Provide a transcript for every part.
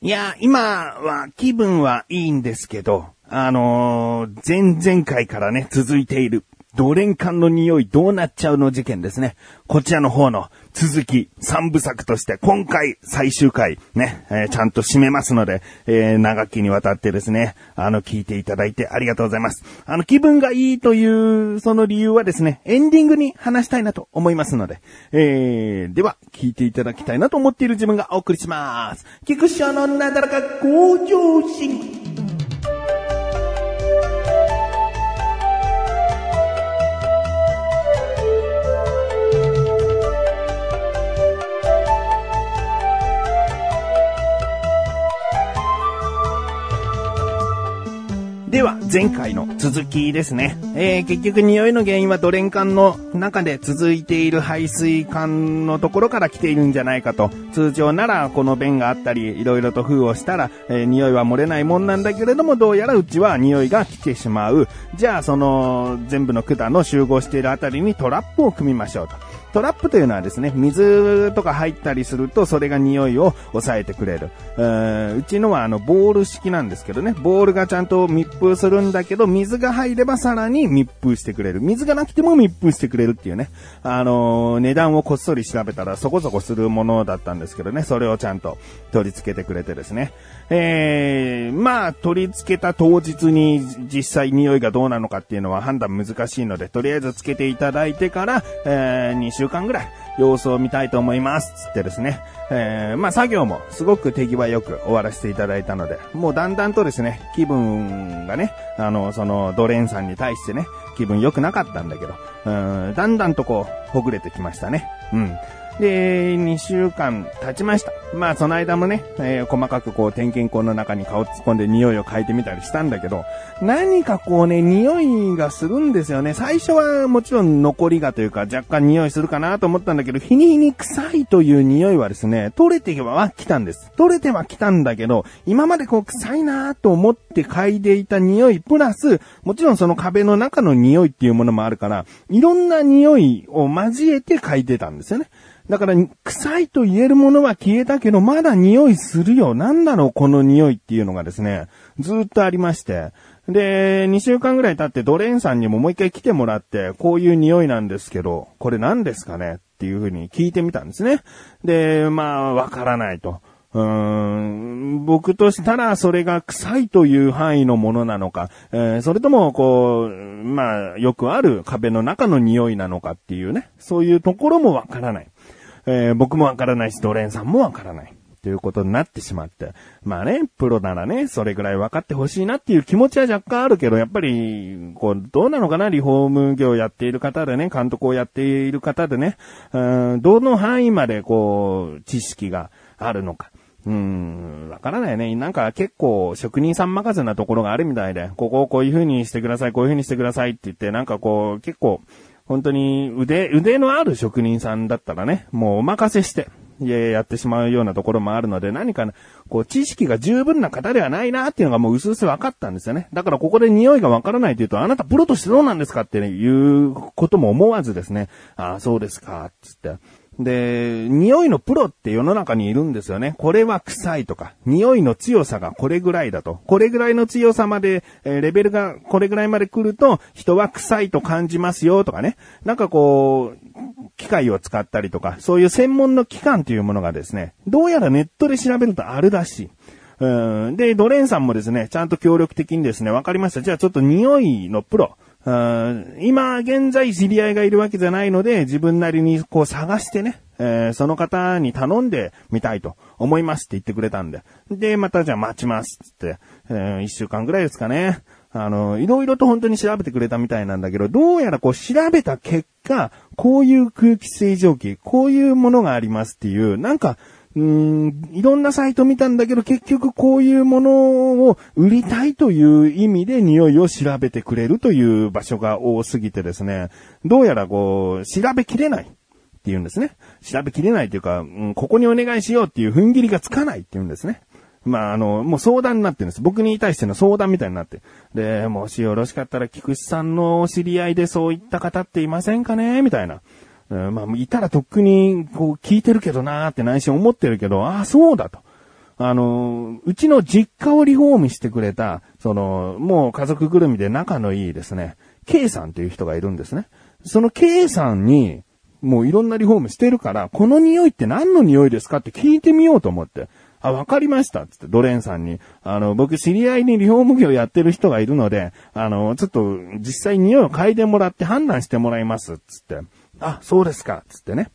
いや、今は気分はいいんですけど、あのー前々回からね、続いている、ドレン缶の匂いどうなっちゃうの事件ですね。こちらの方の続き、三部作として、今回最終回、ね、えーちゃんと締めますので、えー長きにわたってですね、あの、聞いていただいてありがとうございます。あの、気分がいいという、その理由はですね、エンディングに話したいなと思いますので、えー、では、聞いていただきたいなと思っている自分がお送りします。菊師匠のなだらか向上心。前回の続きですね。えー、結局匂いの原因はドレン管の中で続いている排水管のところから来ているんじゃないかと。通常ならこの便があったり、いろいろと封をしたら、えー匂いは漏れないもんなんだけれども、どうやらうちは匂いが来てしまう。じゃあ、その、全部の管の集合しているあたりにトラップを組みましょうと。トラップというのはですね、水とか入ったりすると、それが匂いを抑えてくれる。ううちのはあの、ボール式なんですけどね、ボールがちゃんと密封するんだけど、水が入ればさらに密封してくれる。水がなくても密封してくれるっていうね。あのー値段をこっそり調べたらそこそこするものだったんですけどね、それをちゃんと取り付けてくれてですね。えー、まあ、取り付けた当日に実際匂いがどうなのかっていうのは判断難しいので、とりあえずつけていただいてから、えー、2週間ぐらい様子を見たいと思います。つってですね。えー、まあ作業もすごく手際よく終わらせていただいたので、もうだんだんとですね、気分がね、あの、そのドレンさんに対してね、気分良くなかったんだけど、うん、だんだんとこう、ほぐれてきましたね。うん。で、2週間経ちました。まあ、その間もね、えー細かくこう、点検口の中に顔突っ込んで匂いを嗅いでみたりしたんだけど、何かこうね、匂いがするんですよね。最初はもちろん残りがというか、若干匂いするかなと思ったんだけど、日に日に臭いという匂いはですね、取れては来たんです。取れては来たんだけど、今までこう、臭いなと思って嗅いでいた匂い、プラス、もちろんその壁の中の匂いっていうものもあるから、いろんな匂いを交えて嗅いでたんですよね。だから、臭いと言えるものは消えたけど、まだ匂いするよ。なんだろう、この匂いっていうのがですね、ずっとありまして。で、2週間ぐらい経ってドレーンさんにももう一回来てもらって、こういう匂いなんですけど、これ何ですかね？っていうふうに聞いてみたんですね。で、まあ、わからないと。うーん僕としたらそれが臭いという範囲のものなのか、えーそれともこう、まあ、よくある壁の中の匂いなのかっていうね、そういうところもわからない。えー僕もわからないし、ドレンさんもわからない。ということになってしまって。まあね、プロならね、それぐらい分かってほしいなっていう気持ちは若干あるけど、やっぱり、こう、どうなのかな、リフォーム業をやっている方でね、監督をやっている方でね、うんどの範囲までこう、知識があるのか。うん、わからないね。なんか結構職人さん任せなところがあるみたいで、ここをこういう風にしてください、こういう風にしてくださいって言って、なんかこう、結構、本当に腕、腕のある職人さんだったらね、もうお任せして、やってしまうようなところもあるので、何かね、こう、知識が十分な方ではないなっていうのがもう薄々分かったんですよね。だからここで匂いが分からないというと、あなたプロとしてどうなんですかって、いうことも思わずですね、ああ、そうですか、つって。で、匂いのプロって世の中にいるんですよね。これは臭いとか、匂いの強さがこれぐらいだと。これぐらいの強さまで、えレベルがこれぐらいまで来ると、人は臭いと感じますよとかね。なんかこう、機械を使ったりとか、そういう専門の機関というものがですね、どうやらネットで調べるとあるらしい。うんで、ドレンさんもですね、ちゃんと協力的にですね、わかりました。じゃあちょっと匂いのプロ、今現在知り合いがいるわけじゃないので、自分なりにこう探してね、えーその方に頼んでみたいと思いますって言ってくれたんで。で、またじゃあ待ちますっって、えー一週間ぐらいですかね。あの、いろいろと本当に調べてくれたみたいなんだけど、どうやらこう調べた結果、こういう空気清浄機、こういうものがありますっていう、なんか、うーん、いろんなサイト見たんだけど、結局こういうものを売りたいという意味で匂いを調べてくれるという場所が多すぎてですね、どうやらこう、調べきれないって言うんですね。調べきれないというか、うん、ここにお願いしようっていう踏ん切りがつかないって言うんですね。まあ、あの、もう相談になってるんです。僕に対しての相談みたいになって。で、もしよろしかったら、菊池さんのお知り合いでそういった方っていませんかね？みたいな。うんまあ、いたらとっくに、こう、聞いてるけどなーって内心思ってるけど、ああ、そうだと。あの、うちの実家をリフォームしてくれた、その、もう家族ぐるみで仲のいいですね、K さんという人がいるんですね。その K さんに、もういろんなリフォームしてるから、この匂いって何の匂いですかって聞いてみようと思って。あ、わかりましたつって、ドレンさんに。あの、僕知り合いにリフォーム業やってる人がいるので、あの、ちょっと実際匂いを嗅いでもらって判断してもらいます。つって。あ、そうですか。つってね。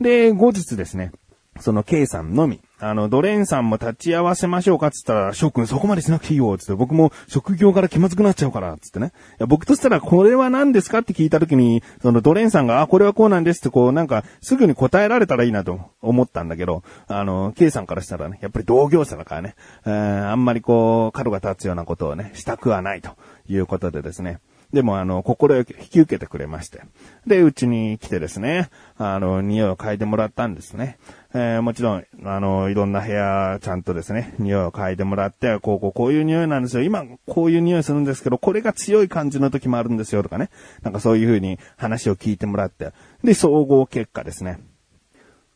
で、後日ですね、その K さんのみ、あの、ドレンさんも立ち会わせましょうかつったら、翔くんそこまでしなくていいよつって、僕も職業から気まずくなっちゃうからつってね。いや僕としたらこれは何ですかって聞いた時に、そのドレンさんが、あ、これはこうなんですってこう、なんか、すぐに答えられたらいいなと思ったんだけど、あの、K さんからしたらね、やっぱり同業者だからね、えー、あんまりこう、角が立つようなことをね、したくはないということでですね。でもあの、心よく引き受けてくれまして。で、うちに来てですね、あの、匂いを嗅いでもらったんですね。えー、もちろん、あの、いろんな部屋、ちゃんとですね、匂いを嗅いでもらって、こう、こう、こういう匂いなんですよ。今、こういう匂いするんですけど、これが強い感じの時もあるんですよ、とかね。なんかそういう風に話を聞いてもらって。で、総合結果ですね。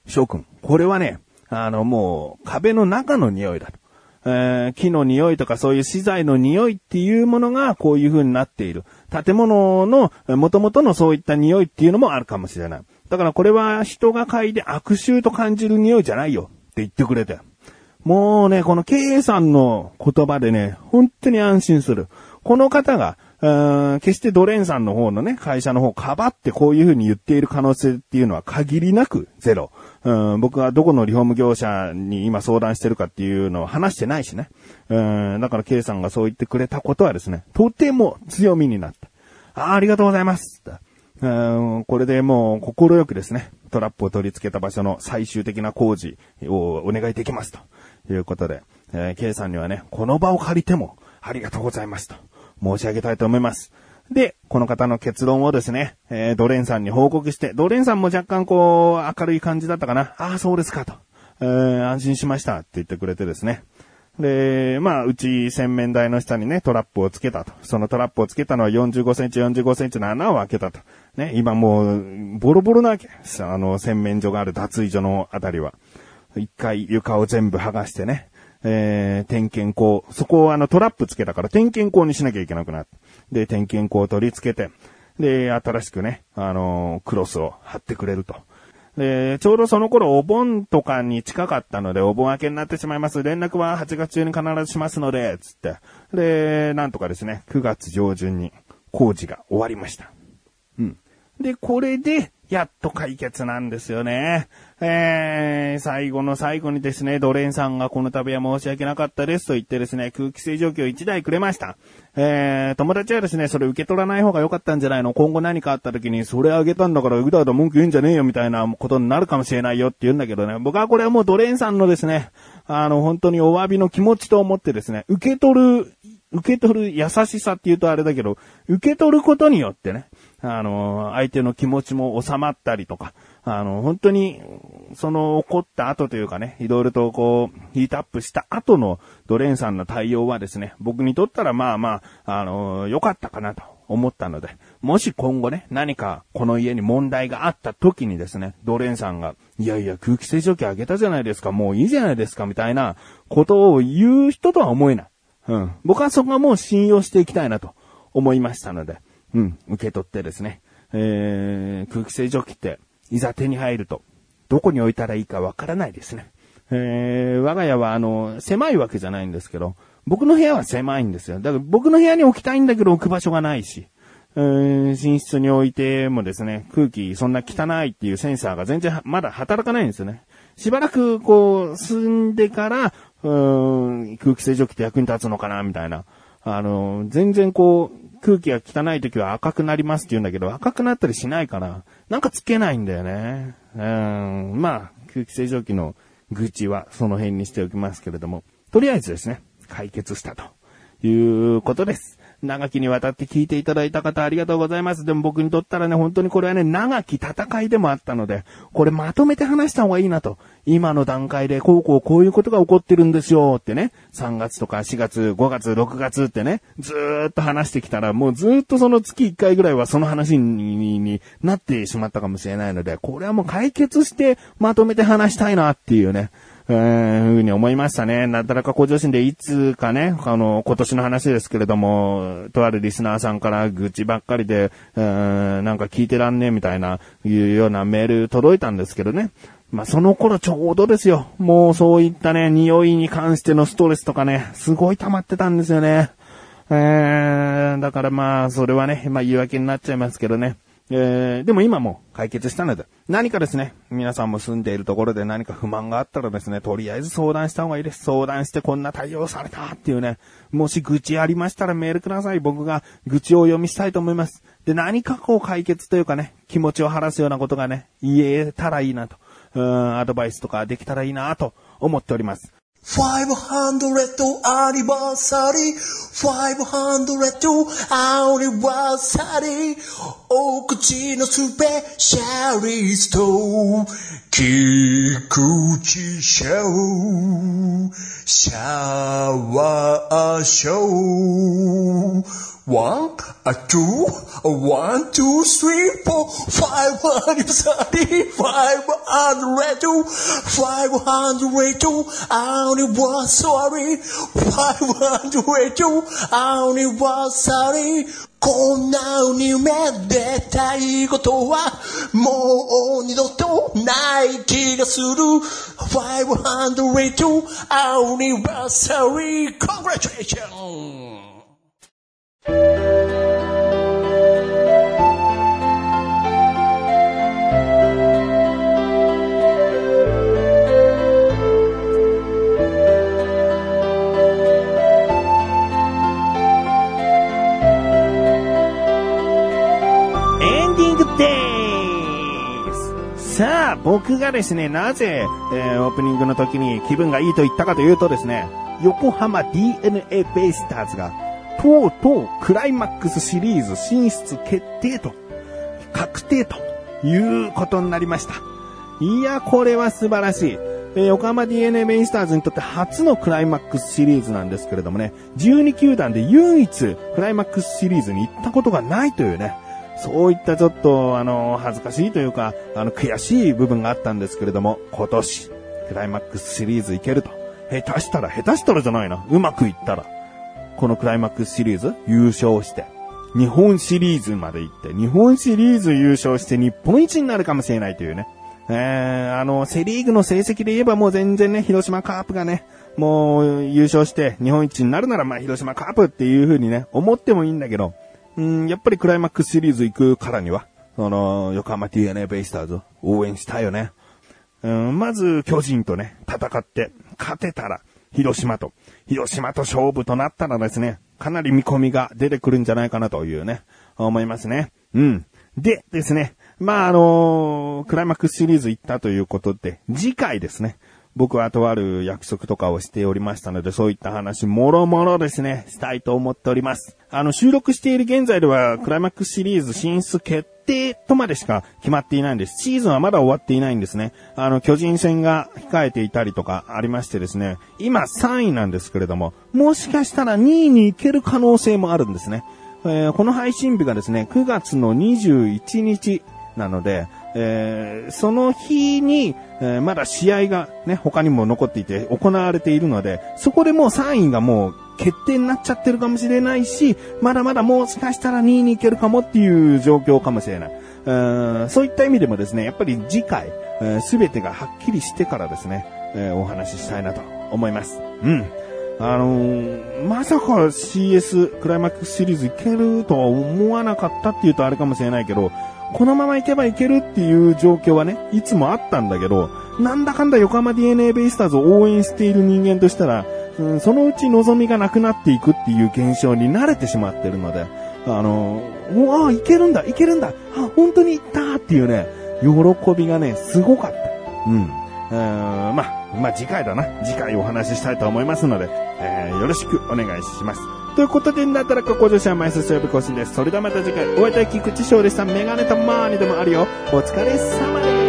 翔くん、これはね、あの、もう、壁の中の匂いだと。えー、木の匂いとかそういう資材の匂いっていうものがこういう風になっている。建物の元々のそういった匂いっていうのもあるかもしれない。だからこれは人が嗅いで悪臭と感じる匂いじゃないよって言ってくれて。もうね、この K さんの言葉でね、本当に安心する。この方が、決してドレンさんの方のね、会社の方をかばってこういう風に言っている可能性っていうのは限りなくゼロ。うん、僕はどこのリフォーム業者に今相談してるかっていうのを話してないしね。うん、だから K さんがそう言ってくれたことはですね、とても強みになった。あありがとうございます。うんこれでもう心よくですね、トラップを取り付けた場所の最終的な工事をお願いできますということで、えー、K さんにはね、この場を借りてもありがとうございますと申し上げたいと思います。で、この方の結論をですね、えー、ドレンさんに報告して、ドレンさんも若干こう、明るい感じだったかな。ああ、そうですかと。えー、安心しましたって言ってくれてですね。で、まあ、うち洗面台の下にね、トラップをつけたと。そのトラップをつけたのは45センチ、45センチの穴を開けたと。ね、今もう、ボロボロなわけ。あの、洗面所がある脱衣所のあたりは。一回床を全部剥がしてね、えー、点検口、そこをあのトラップつけたから点検口にしなきゃいけなくなって。で、点検口を取り付けて、で、新しくね、あのー、クロスを貼ってくれると。で、ちょうどその頃お盆とかに近かったので、お盆明けになってしまいます。連絡は8月中に必ずしますので、つって。で、なんとかですね、9月上旬に工事が終わりました。うん。で、これで、やっと解決なんですよね。えー、最後の最後にですね、ドレンさんがこの度は申し訳なかったですと言ってですね、空気清浄機を1台くれました。えー、友達はですね、それ受け取らない方が良かったんじゃないの？今後何かあった時に、それあげたんだからうだうだ文句言うんじゃねえよみたいなことになるかもしれないよって言うんだけどね、僕はこれはもうドレーンさんのですね、あの、本当にお詫びの気持ちと思ってですね、受け取る、受け取る優しさって言うとあれだけど、受け取ることによってね、あの、相手の気持ちも収まったりとか、あの、本当に、その怒った後というかね、いろいろとこう、ヒートアップした後のドレンさんの対応はですね、僕にとったらまあまあ、あの、良かったかなと思ったので、もし今後ね、何かこの家に問題があった時にですね、ドレンさんが、いやいや空気清浄機あげたじゃないですか、もういいじゃないですか、みたいなことを言う人とは思えない。うん。僕はそこはもう信用していきたいなと思いましたので、うん、受け取ってですね、えー、空気清浄機って、いざ手に入ると、どこに置いたらいいかわからないですね。えー、我が家はあの、狭いわけじゃないんですけど、僕の部屋は狭いんですよ。だから僕の部屋に置きたいんだけど置く場所がないし、えー、寝室に置いてもですね、空気そんな汚いっていうセンサーが全然まだ働かないんですよね。しばらくこう、住んでから、うん、空気清浄機って役に立つのかな、みたいな。あの、全然こう、空気が汚い時は赤くなりますって言うんだけど、赤くなったりしないから、なんかつけないんだよね。うん、まあ、空気清浄機の愚痴はその辺にしておきますけれども、とりあえずですね、解決したということです。長きにわたって聞いていただいた方ありがとうございます。でも僕にとったらね、本当にこれはね、長き戦いでもあったので、これまとめて話した方がいいなと。今の段階でこうこうこういうことが起こってるんですよってね、3月とか4月、5月、6月ってね、ずーっと話してきたら、もうずーっとその月1回ぐらいはその話にになってしまったかもしれないので、これはもう解決してまとめて話したいなっていうね、えー、ふうに思いましたね。なだらか向上心でいつかね、あの、今年の話ですけれども、とあるリスナーさんから愚痴ばっかりで、えー、なんか聞いてらんねえみたいな、いうようなメール届いたんですけどね。まあ、その頃ちょうどですよ。もうそういったね、匂いに関してのストレスとかね、すごい溜まってたんですよね。えー、だからまあ、それはね、まあ言い訳になっちゃいますけどね。えー、でも今も解決したので、何かですね、皆さんも住んでいるところで何か不満があったらですね、とりあえず相談した方がいいです。相談してこんな対応されたっていうね、もし愚痴ありましたらメールください。僕が愚痴を読みしたいと思います。で、何かこう解決というかね、気持ちを晴らすようなことがね、言えたらいいなと、うん、アドバイスとかできたらいいなと思っております。500 anniversary 500 anniversary お口のスペシャリスト菊池ショーシャワーショー One, a two, a one, two, three, four, five hundred thirty, five hundred two, five hundred two, anniversary, five hundred two, anniversary. こんなにめでたいことはもう二度とない気がする502 anniversary congratulations さあ、僕がですね、なぜ、えー、オープニングの時に気分がいいと言ったかというとですね、横浜 DNA ベイスターズがとうとうクライマックスシリーズ進出決定と、確定ということになりました。いや、これは素晴らしい。え横浜 DNA ベイスターズにとって初のクライマックスシリーズなんですけれどもね、12球団で唯一クライマックスシリーズに行ったことがないというね、そういったちょっと、あの、恥ずかしいというか、あの、悔しい部分があったんですけれども、今年、クライマックスシリーズ行けると。下手したら、下手したらじゃないな。うまくいったら。このクライマックスシリーズ優勝して、日本シリーズまで行って、日本シリーズ優勝して日本一になるかもしれないというね。えー、あの、セリーグの成績で言えばもう全然ね、広島カープがね、もう優勝して日本一になるならまあ広島カープっていう風にね、思ってもいいんだけど、うん、やっぱりクライマックスシリーズ行くからには、その、横浜 DNA ベイスターズ応援したいよね。うん、まず巨人とね、戦って、勝てたら、広島と、広島と勝負となったらですね、かなり見込みが出てくるんじゃないかなというね、思いますね。うん。でですね、まあ、あのー、クライマックスシリーズ行ったということで、次回ですね、僕はとある約束とかをしておりましたので、そういった話、もろもろですね、したいと思っております。あの、収録している現在では、クライマックスシリーズ進出決定とまでしか決まっていないんです。シーズンはまだ終わっていないんですね。あの、巨人戦が控えていたりとかありましてですね、今3位なんですけれども、もしかしたら2位に行ける可能性もあるんですね。えー、この配信日がですね、9月の21日なので、えー、その日に、えー、まだ試合がね、他にも残っていて行われているので、そこでもう3位がもう決定になっちゃってるかもしれないし、まだまだもしかしたら2位に行けるかもっていう状況かもしれない。うんそういった意味でもですね、やっぱり次回、す、え、べ、てがはっきりしてからですね、えー、お話ししたいなと思います。うん。あのー、まさか CS クライマックスシリーズいけるとは思わなかったっていうとあれかもしれないけど、このまま行けばいけるっていう状況はね、いつもあったんだけど、なんだかんだ横浜 DNA ベイスターズを応援している人間としたら、うん、そのうち望みがなくなっていくっていう現象に慣れてしまってるので、あの、うわ、いけるんだ、いけるんだ、あ、本当に行ったっていうね、喜びがね、すごかった。うん。うんまあ、まあ次回だな。次回お話ししたいと思いますので、えー、よろしくお願いします。ということで、なったらここ女子は毎週曜日更新です。それではまた次回、お会いいたい菊池翔でした。メガネとマーにでもあるよ。お疲れ様です。